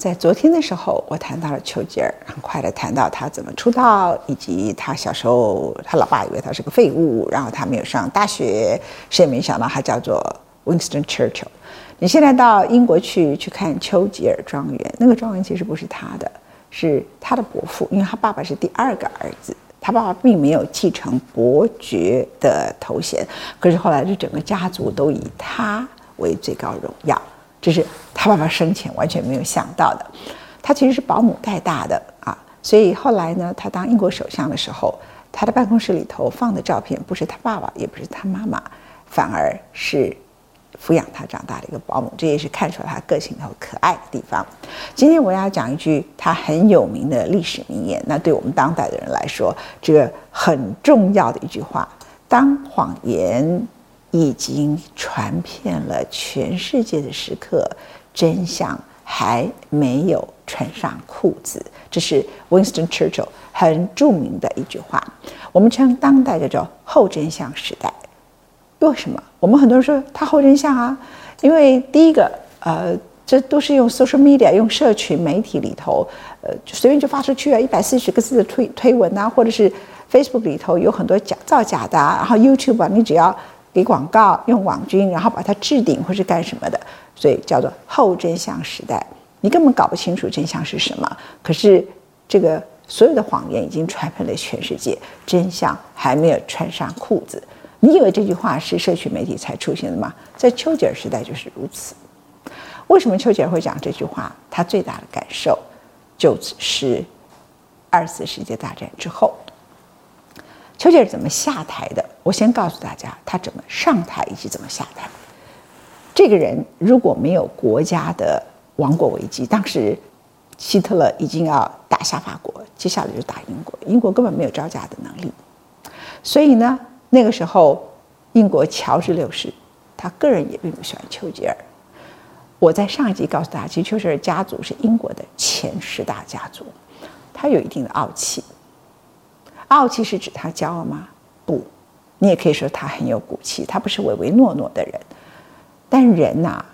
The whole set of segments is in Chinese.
在昨天的时候，我谈到了丘吉尔，很快的谈到他怎么出道，以及他小时候，他老爸以为他是个废物，然后他没有上大学，谁也没想到他叫做 Winston Churchill。你现在到英国去去看丘吉尔庄园，那个庄园其实不是他的，是他的伯父，因为他爸爸是第二个儿子，他爸爸并没有继承伯爵的头衔，可是后来这整个家族都以他为最高荣耀。这是他爸爸生前完全没有想到的，他其实是保姆带大的啊，所以后来呢，他当英国首相的时候，他的办公室里头放的照片不是他爸爸，也不是他妈妈，反而是抚养他长大的一个保姆，这也是看出来他个性和可爱的地方。今天我要讲一句他很有名的历史名言，那对我们当代的人来说，这个很重要的一句话：当谎言。已经传遍了全世界的时刻，真相还没有穿上裤子。这是 Winston Churchill 很著名的一句话。我们称当代叫做后真相时代。为什么？我们很多人说他后真相啊，因为第一个，呃，这都是用 social media，用社群媒体里头，呃，随便就发出去啊，一百四十个字的推推文啊，或者是 Facebook 里头有很多假造假的啊，然后 YouTube 啊，你只要。给广告用网军，然后把它置顶或是干什么的，所以叫做后真相时代。你根本搞不清楚真相是什么。可是这个所有的谎言已经传遍了全世界，真相还没有穿上裤子。你以为这句话是社群媒体才出现的吗？在丘吉尔时代就是如此。为什么丘吉尔会讲这句话？他最大的感受就是二次世界大战之后。丘吉尔怎么下台的？我先告诉大家，他怎么上台以及怎么下台。这个人如果没有国家的亡国危机，当时希特勒已经要打下法国，接下来就打英国，英国根本没有招架的能力。所以呢，那个时候英国乔治六世，他个人也并不喜欢丘吉尔。我在上一集告诉大家，其实丘吉尔家族是英国的前十大家族，他有一定的傲气。傲气是指他骄傲吗？不，你也可以说他很有骨气，他不是唯唯诺诺的人。但人呐、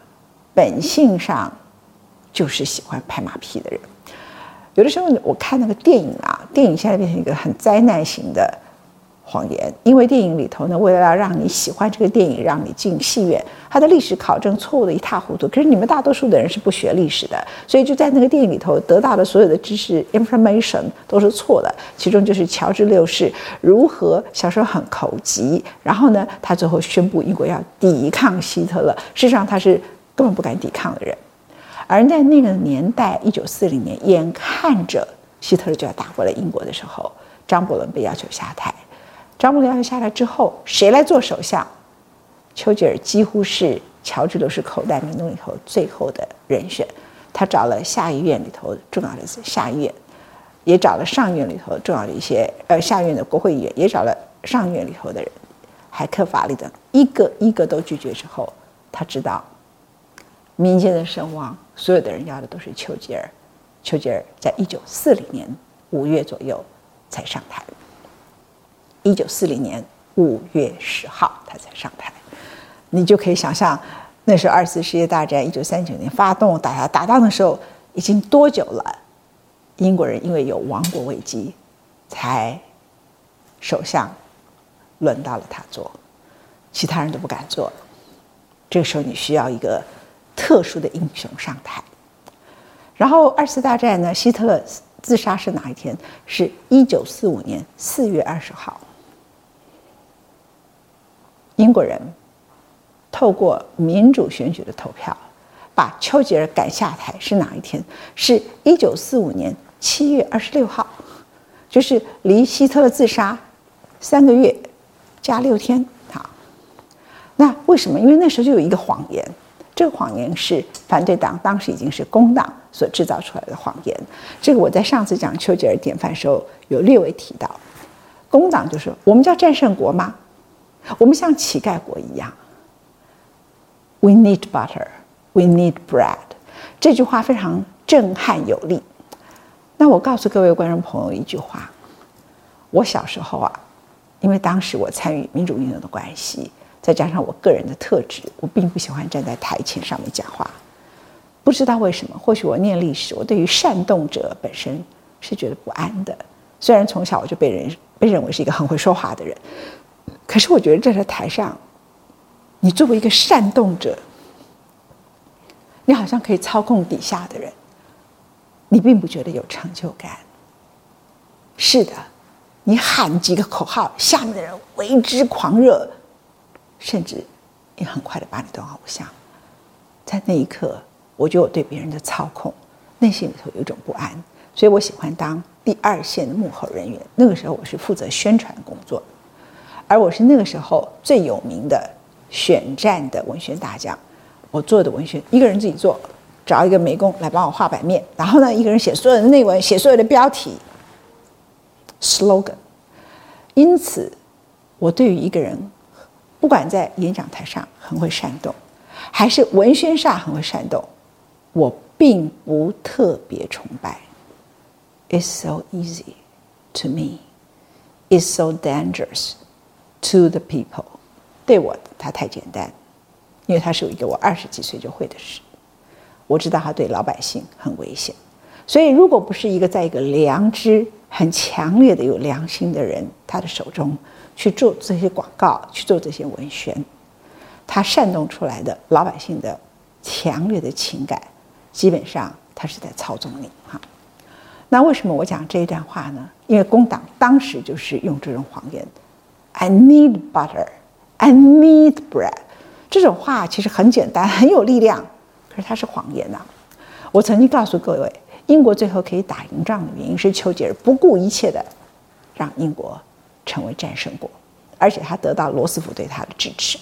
本性上就是喜欢拍马屁的人。有的时候我看那个电影啊，电影现在变成一个很灾难型的。谎言，因为电影里头呢，为了要让你喜欢这个电影，让你进戏院，它的历史考证错误的一塌糊涂。可是你们大多数的人是不学历史的，所以就在那个电影里头得到的所有的知识 information 都是错的。其中就是乔治六世如何小时候很口急，然后呢，他最后宣布英国要抵抗希特勒，事实上他是根本不敢抵抗的人。而在那个年代，一九四零年，眼看着希特勒就要打过来英国的时候，张伯伦被要求下台。张伯伦下来之后，谁来做首相？丘吉尔几乎是乔治六世口袋名单里头最后的人选。他找了下议院里头重要的下议院，也找了上院里头重要的一些呃下院的国会议员，也找了上院里头的人，海克法利等一个一个都拒绝之后，他知道民间的声望，所有的人要的都是丘吉尔。丘吉尔在一九四零年五月左右才上台。一九四零年五月十号，他才上台，你就可以想象，那时候二次世界大战一九三九年发动打打打仗的时候，已经多久了？英国人因为有亡国危机，才首相轮到了他做，其他人都不敢做。这个时候你需要一个特殊的英雄上台。然后二次大战呢，希特勒自杀是哪一天？是一九四五年四月二十号。英国人透过民主选举的投票，把丘吉尔赶下台是哪一天？是一九四五年七月二十六号，就是离希特勒自杀三个月加六天。好，那为什么？因为那时候就有一个谎言，这个谎言是反对党当时已经是工党所制造出来的谎言。这个我在上次讲丘吉尔典范时候有略微提到，工党就说：“我们叫战胜国吗？”我们像乞丐国一样，We need butter, we need bread。这句话非常震撼有力。那我告诉各位观众朋友一句话：我小时候啊，因为当时我参与民主运动的关系，再加上我个人的特质，我并不喜欢站在台前上面讲话。不知道为什么，或许我念历史，我对于煽动者本身是觉得不安的。虽然从小我就被人被认为是一个很会说话的人，可是我觉得站在台上。你作为一个煽动者，你好像可以操控底下的人，你并不觉得有成就感。是的，你喊几个口号，下面的人为之狂热，甚至也很快的把你当偶像。在那一刻，我觉得我对别人的操控，内心里头有一种不安，所以我喜欢当第二线的幕后人员。那个时候，我是负责宣传工作，而我是那个时候最有名的。选战的文学大奖，我做的文学一个人自己做，找一个美工来帮我画版面，然后呢，一个人写所有的内文，写所有的标题，slogan。因此，我对于一个人，不管在演讲台上很会煽动，还是文宣上很会煽动，我并不特别崇拜。It's so easy to me. It's so dangerous to the people. 对我，他太简单，因为他是一个我二十几岁就会的事。我知道他对老百姓很危险，所以如果不是一个在一个良知很强烈的有良心的人，他的手中去做这些广告，去做这些文宣，他煽动出来的老百姓的强烈的情感，基本上他是在操纵你哈。那为什么我讲这一段话呢？因为工党当时就是用这种谎言：“I need butter。” I need bread，这种话其实很简单，很有力量，可是它是谎言呐、我曾经告诉各位，英国最后可以打赢仗的原因是丘吉尔不顾一切的让英国成为战胜国，而且他得到罗斯福对他的支持。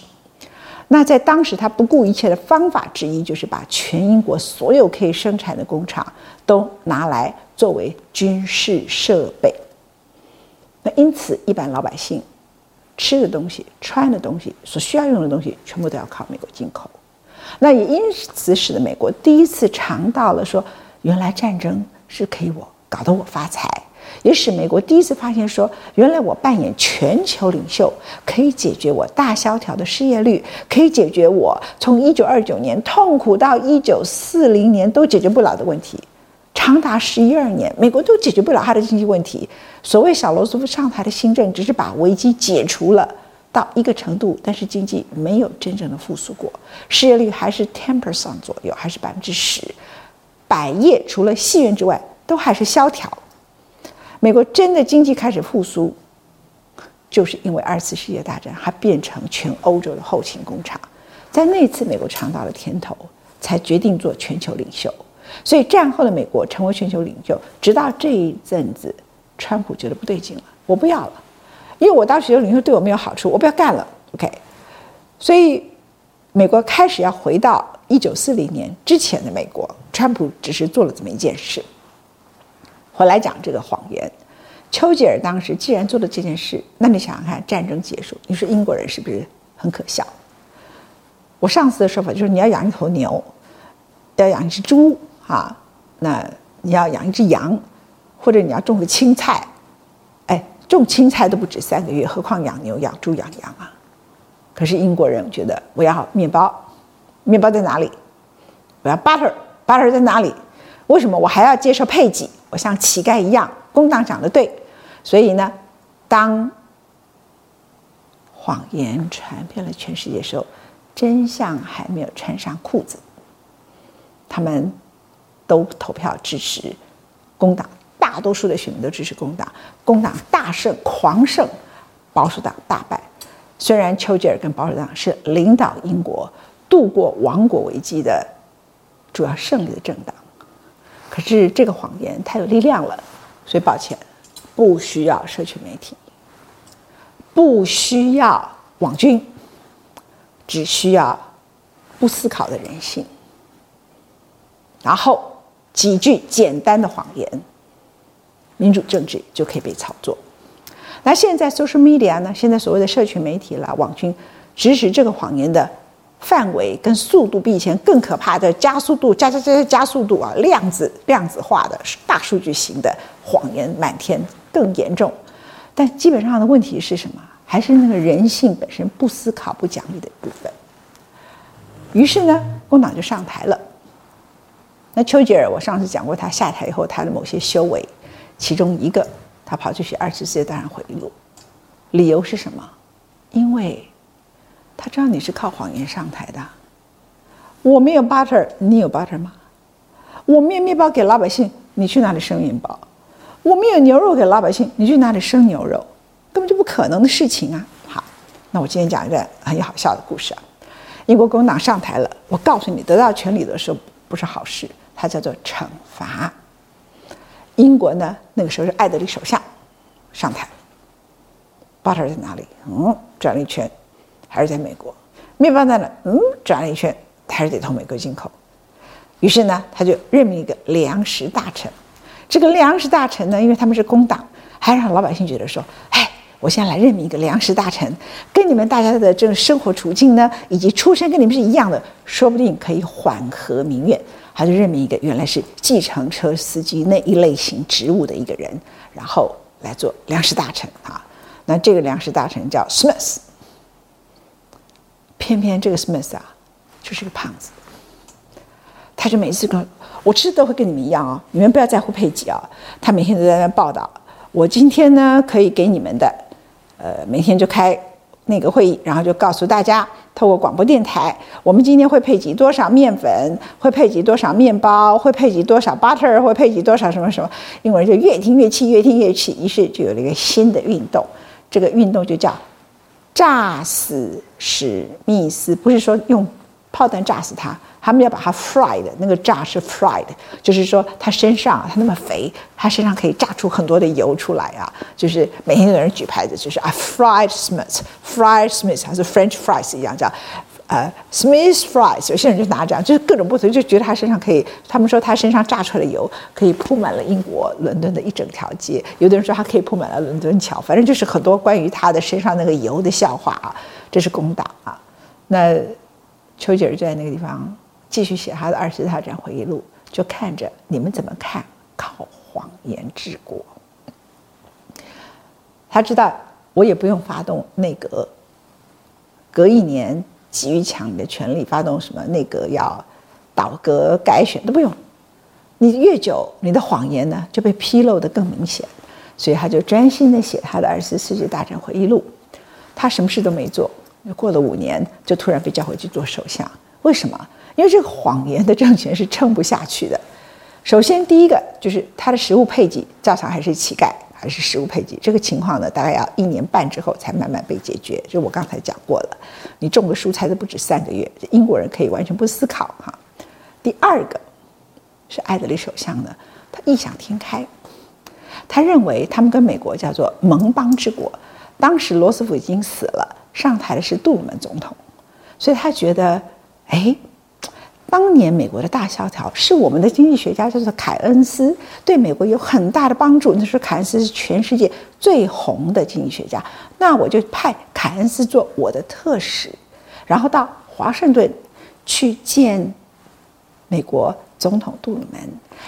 那在当时，他不顾一切的方法之一就是把全英国所有可以生产的工厂都拿来作为军事设备。那因此，一般老百姓。吃的东西、穿的东西、所需要用的东西，全部都要靠美国进口。那也因此使得美国第一次尝到了说，原来战争是可以我搞得我发财，也使美国第一次发现说，原来我扮演全球领袖可以解决我大萧条的失业率，可以解决我从一九二九年痛苦到一九四零年都解决不了的问题。长达十一二年，美国都解决不了他的经济问题。所谓小罗斯福上台的新政，只是把危机解除了到一个程度，但是经济没有真正的复苏过，失业率还是 ten percent 左右，还是百分之十。百业除了戏院之外，都还是萧条。美国真的经济开始复苏，就是因为二次世界大战，它变成全欧洲的后勤工厂。在那次，美国尝到了甜头，才决定做全球领袖。所以战后的美国成为全球领袖，直到这一阵子，川普觉得不对劲了，我不要了，因为我当全球领袖对我没有好处，我不要干了。OK，所以美国开始要回到一九四零年之前的美国。川普只是做了这么一件事，回来讲这个谎言。丘吉尔当时既然做了这件事，那你想想看，战争结束，你说英国人是不是很可笑？我上次的说法就是你要养一头牛，要养一只猪。啊，那你要养一只羊，或者你要种个青菜，哎，种青菜都不止三个月，何况养牛、养猪、养羊啊？可是英国人觉得我要面包，面包在哪里？我要 butter，butter 在哪里？为什么我还要接受配给？我像乞丐一样。工党讲的对，所以呢，当谎言传遍了全世界的时候，真相还没有穿上裤子，他们。都投票支持工党，大多数的选民都支持工党，工党大胜狂胜，保守党大败。虽然丘吉尔跟保守党是领导英国度过亡国危机的主要胜利的政党，可是这个谎言太有力量了，所以抱歉，不需要社群媒体，不需要网军，只需要不思考的人性，然后。几句简单的谎言，民主政治就可以被操作。那现在 social media 呢？现在所谓的社群媒体啦、网军，指使这个谎言的范围跟速度比以前更可怕的加速度，加加加加加速度啊，量子量子化的大数据型的谎言满天更严重。但基本上的问题是什么？还是那个人性本身不思考、不讲理的部分。于是呢，工党就上台了。那丘吉尔，我上次讲过，他下台以后他的某些修为，其中一个，他跑去写二十世纪大战回忆录，理由是什么？因为他知道你是靠谎言上台的。我没有 butter，你有 butter 吗？我没有面包给老百姓，你去哪里生面包？我没有牛肉给老百姓，你去哪里生牛肉？根本就不可能的事情啊！好，那我今天讲一个很好笑的故事啊。英国工党上台了，我告诉你，得到权力的时候不是好事。它叫做惩罚。英国呢，那个时候是艾德里首相上台，butter 在哪里？嗯，转了一圈，还是在美国。面包在哪？嗯，转了一圈，还是得从美国进口。于是呢，他就任命一个粮食大臣。这个粮食大臣呢，因为他们是工党，还让老百姓觉得说：“，我现在来任命一个粮食大臣，跟你们大家的这个生活处境呢，以及出身跟你们是一样的，说不定可以缓和民怨。”他就任命一个原来是计程车司机那一类型职务的一个人，然后来做粮食大臣啊。那这个粮食大臣叫 Smith，偏偏这个 Smith 啊，就是个胖子。他就每次跟我吃的都会跟你们一样啊，你们不要在乎配给啊。他每天都在那报道，我今天呢可以给你们的，呃，每天就开。那个会议，然后就告诉大家，透过广播电台，我们今天会配给多少面粉，会配给多少面包，会配给多少 butter，会配给多少什么什么。英国人就越听越气，越听越气，于是就有了一个新的运动，这个运动就叫“炸死史密斯”，不是说用炮弹炸死他。他们要把它 fried，那个炸是 fried，就是说他身上他那么肥，他身上可以炸出很多的油出来啊！就是每天有人举牌子，就是啊 fried Smith，fried Smith，还是 French fries 一样叫呃 Smith fries。有些人就拿这样，就是各种不同，就觉得他身上可以。他们说他身上炸出来的油可以铺满了英国伦敦的一整条街。有的人说他可以铺满了伦敦桥，反正就是很多关于他的身上那个油的笑话啊。这是工党啊，那丘吉尔就在那个地方。继续写他的二十大战回忆录，就看着你们怎么看靠谎言治国。他知道我也不用发动内阁，隔一年急于抢你的权力，发动什么内阁要倒阁改选都不用。你越久，你的谎言呢就被披露得更明显。所以他就专心的写他的二十世纪大战回忆录。他什么事都没做，过了五年就突然被叫回去做首相。为什么？因为这个谎言的政权是撑不下去的。首先，第一个就是他的食物配给照常还是乞丐，还是食物配给。这个情况呢，大概要一年半之后才慢慢被解决。就我刚才讲过了，你种个蔬菜都不止三个月。英国人可以完全不思考哈。第二个是艾德里首相呢，他异想天开，他认为他们跟美国叫做盟邦之国。当时罗斯福已经死了，上台的是杜鲁门总统，所以他觉得，哎。当年美国的大萧条是我们的经济学家叫做凯恩斯对美国有很大的帮助。那时候凯恩斯是全世界最红的经济学家，那我就派凯恩斯做我的特使，然后到华盛顿去见美国总统杜鲁门，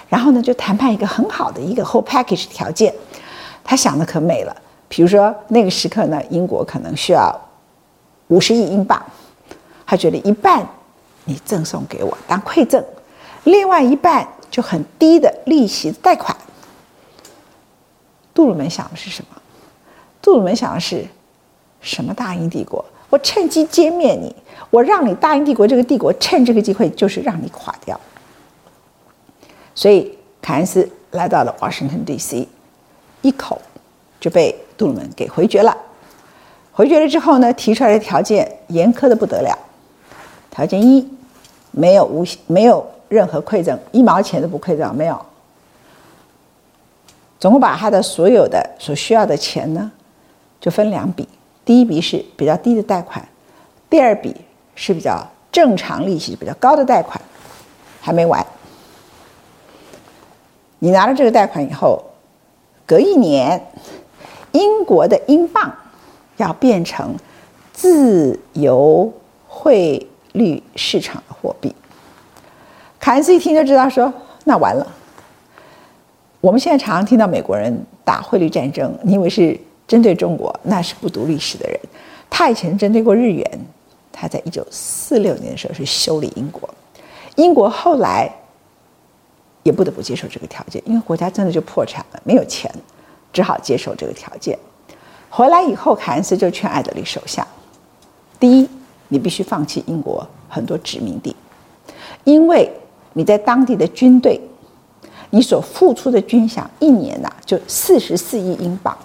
然后呢就谈判一个很好的一个 whole package 条件。他想的可美了，比如说那个时刻呢，英国可能需要五十亿英镑，他觉得一半。你赠送给我当馈赠，另外一半就很低的利息贷款。杜鲁门想的是什么？杜鲁门想的是什么？大英帝国，我趁机歼灭你，我让你大英帝国这个帝国趁这个机会就是让你垮掉。所以凯恩斯来到了 Washington D.C.，一口就被杜鲁门给回绝了。回绝了之后呢，提出来的条件严苛的不得了。条件一。没有无没有任何馈赠，一毛钱都不馈赠，没有。总共把他的所有的所需要的钱呢，就分两笔，第一笔是比较低的贷款，第二笔是比较正常利息比较高的贷款，还没完。你拿了这个贷款以后，隔一年，英国的英镑要变成自由汇率市场的货币。凯恩斯一听就知道说，那完了。我们现在常常听到美国人打汇率战争，你以为是针对中国？那是不读历史的人。他以前针对过日元，他在一九四六年的时候是修理英国，英国后来也不得不接受这个条件，因为国家真的就破产了，没有钱，只好接受这个条件。回来以后，凯恩斯就劝艾德里首相：第一，你必须放弃英国很多殖民地，因为你在当地的军队。你所付出的军饷一年呐、就四十四亿英镑。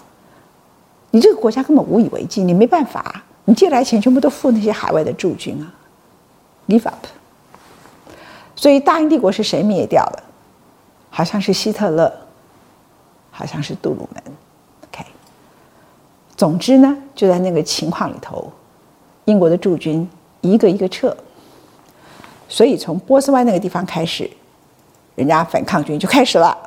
你这个国家根本无以为继，你没办法，你借来钱全部都付那些海外的驻军啊，give up。所以大英帝国是谁灭掉的？好像是希特勒，好像是杜鲁门。总之呢，就在那个情况里头，英国的驻军一个一个撤。所以从波斯湾那个地方开始。人家反抗军就开始了，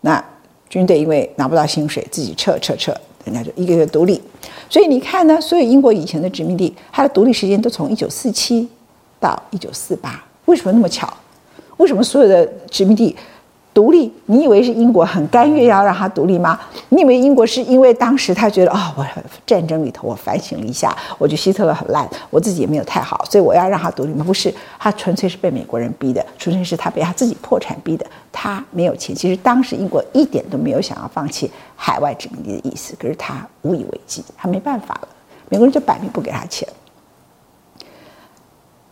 那军队因为拿不到薪水，自己撤撤撤，人家就一个个独立。所以你看呢，所有英国以前的殖民地，它的独立时间都从一九四七到一九四八，为什么那么巧？为什么所有的殖民地？独立，你以为是英国很甘愿要让他独立吗？你以为英国是因为当时他觉得啊、哦，我战争里头我反省了一下，我觉得希特勒很烂，我自己也没有太好，所以我要让他独立吗？不是，他纯粹是被美国人逼的，纯粹是他被他自己破产逼的。他没有钱，其实当时英国一点都没有想要放弃海外殖民地的意思，可是他无以为继，他没办法了，美国人就摆明不给他钱。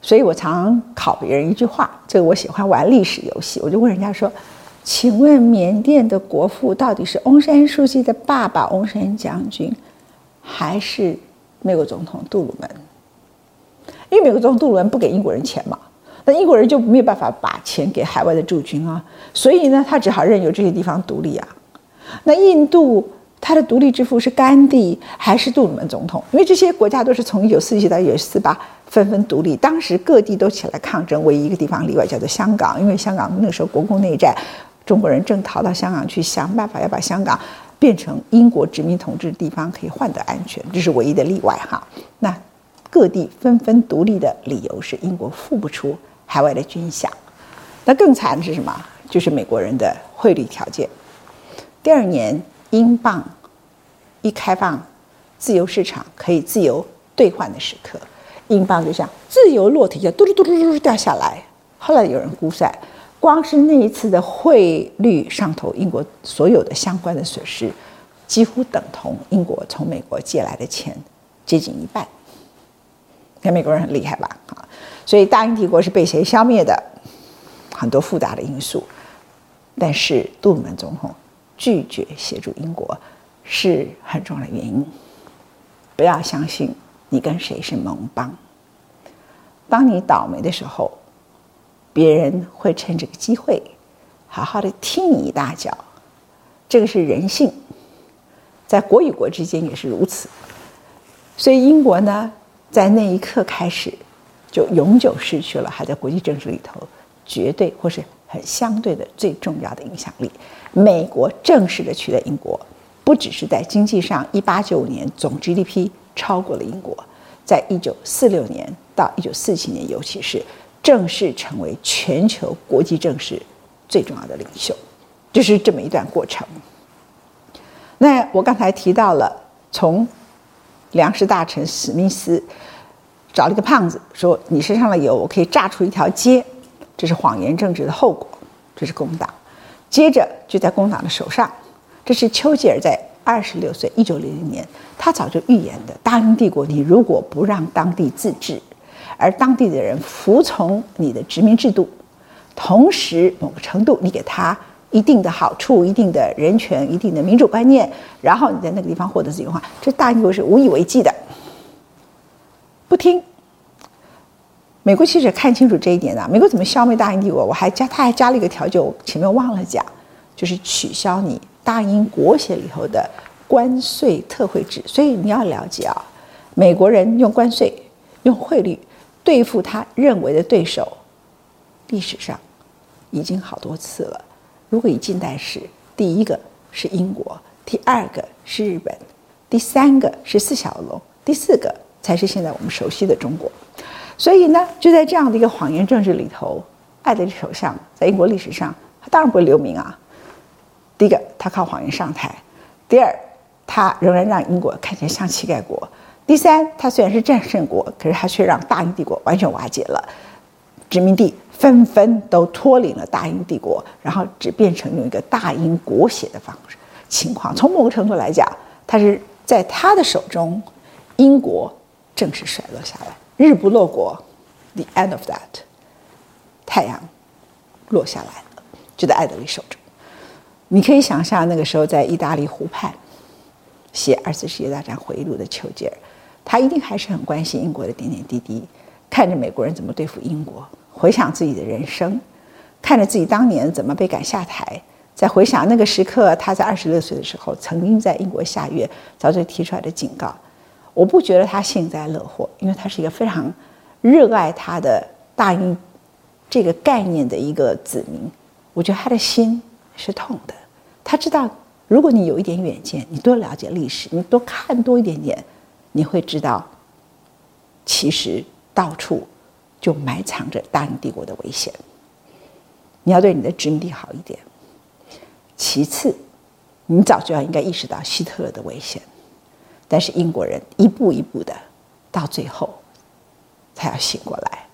所以我常常考别人一句话，这个我喜欢玩历史游戏，我就问人家说。请问缅甸的国父到底是翁山书记的爸爸翁山将军，还是美国总统杜鲁门？因为美国总统杜鲁门不给英国人钱嘛，那英国人就没有办法把钱给海外的驻军啊，所以呢，他只好任由这些地方独立啊。那印度他的独立之父是甘地还是杜鲁门总统？因为这些国家都是从一九四七到一九四八。纷纷独立，当时各地都起来抗争，唯一一个地方例外，叫做香港，因为香港那时候国共内战，中国人正逃到香港去，想办法要把香港变成英国殖民统治的地方，可以换得安全，这是唯一的例外哈。那各地纷纷独立的理由是英国付不出海外的军饷，那更惨的是什么？就是美国人的汇率条件。第二年英镑一开放，自由市场可以自由兑换的时刻。英镑就像自由落体一样，嘟嘟嘟嘟嘟掉下来。后来有人估算，光是那一次的汇率上头，英国所有的相关的损失，几乎等同英国从美国借来的钱接近一半。看美国人很厉害吧？啊，所以大英帝国是被谁消灭的？很多复杂的因素，但是杜鲁门总统拒绝协助英国是很重要的原因。不要相信。你跟谁是盟邦？当你倒霉的时候，别人会趁这个机会，好好的踢你一大脚。这个是人性，在国与国之间也是如此。所以英国呢，在那一刻开始，就永久失去了还在国际政治里头绝对或是很相对的最重要的影响力。美国正式的取代英国，不只是在经济上，一八九五年总 GDP。超过了英国，在一九四六年到一九四七年，尤其是正式成为全球国际政治最重要的领袖，就是这么一段过程。那我刚才提到了，从粮食大臣史密斯找了一个胖子，说：“你身上的油，我可以榨出一条街。”这是谎言政治的后果，这是工党。接着就在工党的手上，这是丘吉尔在。二十六岁，一九零零年，他早就预言的：大英帝国，你如果不让当地自治，而当地的人服从你的殖民制度，同时某个程度你给他一定的好处、一定的人权、一定的民主观念，然后你在那个地方获得自由化，这大英帝国是无以为继的。不听，美国记者看清楚这一点了。美国怎么消灭大英帝国？我还加，他还加了一个条件，我前面忘了讲，就是取消你。大英国协里头的关税特惠制，所以你要了解啊，美国人用关税、用汇率对付他认为的对手，历史上已经好多次了。如果以近代史，第一个是英国，第二个是日本，第三个是四小龙，第四个才是现在我们熟悉的中国。所以呢，就在这样的一个谎言政治里头，爱德首相在英国历史上，他当然不会留名啊。第一个，他靠谎言上台；第二，他仍然让英国看起来像乞丐国；第三，他虽然是战胜国，可是他却让大英帝国完全瓦解了，殖民地纷纷都脱离了大英帝国，然后只变成用一个大英国协的方式情况。从某个程度来讲，他是在他的手中，英国正式衰落下来。日不落国，the end of that，太阳落下来了，就在艾德里手中。你可以想象那个时候在意大利湖畔写二次世界大战回忆录的丘吉尔，他一定还是很关心英国的点点滴滴，看着美国人怎么对付英国，回想自己的人生，看着自己当年怎么被赶下台，再回想那个时刻，他在二十六岁的时候曾经在英国下院早就提出来的警告。我不觉得他幸灾乐祸，因为他是一个非常热爱他的大英这个概念的一个子民。我觉得他的心是痛的。他知道，如果你有一点远见，你多了解历史，你多看多一点点，你会知道，其实到处就埋藏着大英帝国的危险。你要对你的殖民地好一点。其次，你早就要应该意识到希特勒的危险。但是英国人一步一步的，到最后才要醒过来，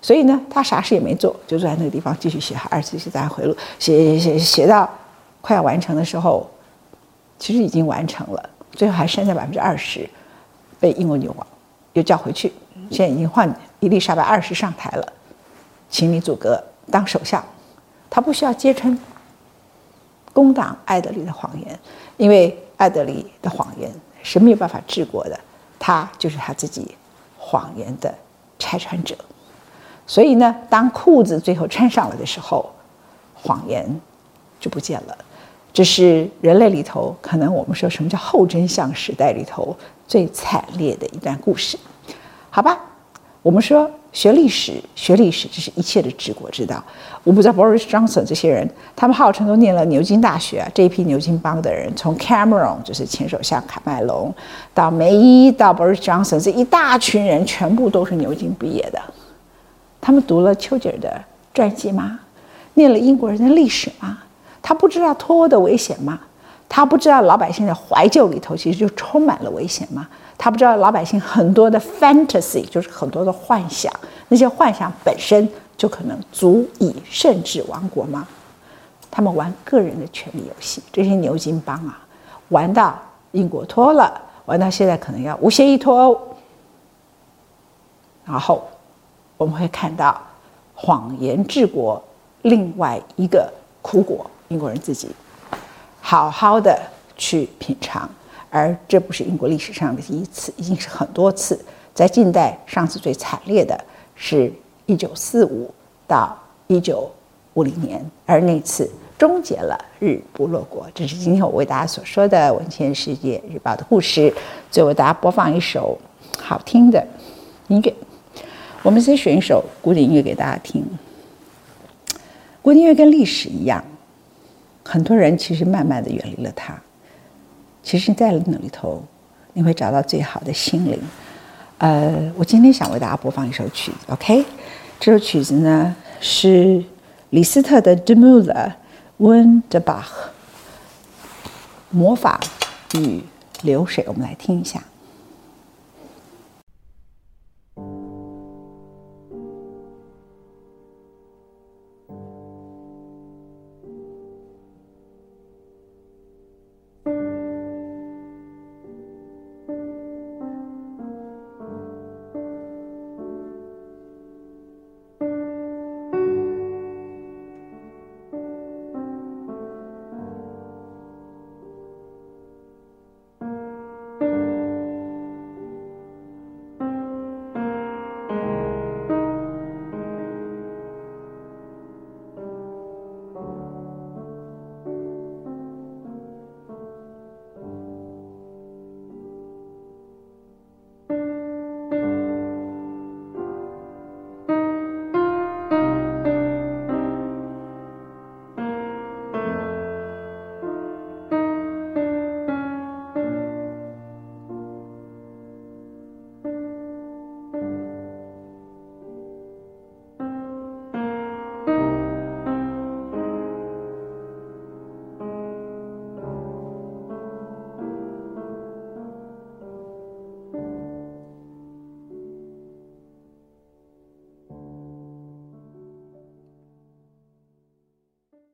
所以呢，他啥事也没做，就坐在那个地方继续写《二次世界大战回忆录》，写写写写到快要完成的时候，其实已经完成了，最后还剩下百分之二十，被英国女王又叫回去，现在已经换伊丽莎白二世上台了，请你组阁当首相，他不需要揭穿攻党艾德里的谎言，因为艾德里的谎言。是没有办法治国的，他就是他自己谎言的拆穿者。所以呢，当裤子最后穿上了的时候，谎言就不见了。这是人类里头可能我们说什么叫后真相时代里头最惨烈的一段故事，好吧？我们说。学历史，学历史，这是一切的治国之道。我不知道 Boris Johnson 这些人，他们号称都念了牛津大学。这一批牛津帮的人，从 Cameron 就是前首相卡麦隆，到梅伊，到 Boris Johnson，这一大群人全部都是牛津毕业的。他们读了丘吉尔的传记吗？念了英国人的历史吗？他不知道脱欧的危险吗？他不知道老百姓的怀旧里头其实就充满了危险吗？他不知道老百姓很多的 fantasy 就是很多的幻想，那些幻想本身就可能足以甚至亡国吗？他们玩个人的权力游戏，这些牛津帮啊，玩到英国脱了，玩到现在可能要无协议脱欧，然后我们会看到谎言治国，另外一个苦果，英国人自己好好的去品尝。而这不是英国历史上的第一次，已经是很多次。在近代，上次最惨烈的是一九四五到一九五零年，而那次终结了日不落国。这是今天我为大家所说的《文茜世界日报》的故事。最后大家播放一首好听的音乐，我们先选一首古典音乐给大家听。古典音乐跟历史一样，很多人其实慢慢的远离了他。其实，在那里头，你会找到最好的心灵。呃，我今天想为大家播放一首曲子，OK？这首曲子呢是李斯特的《d e m u l e r w n d e b a c h》，魔法与流水。我们来听一下。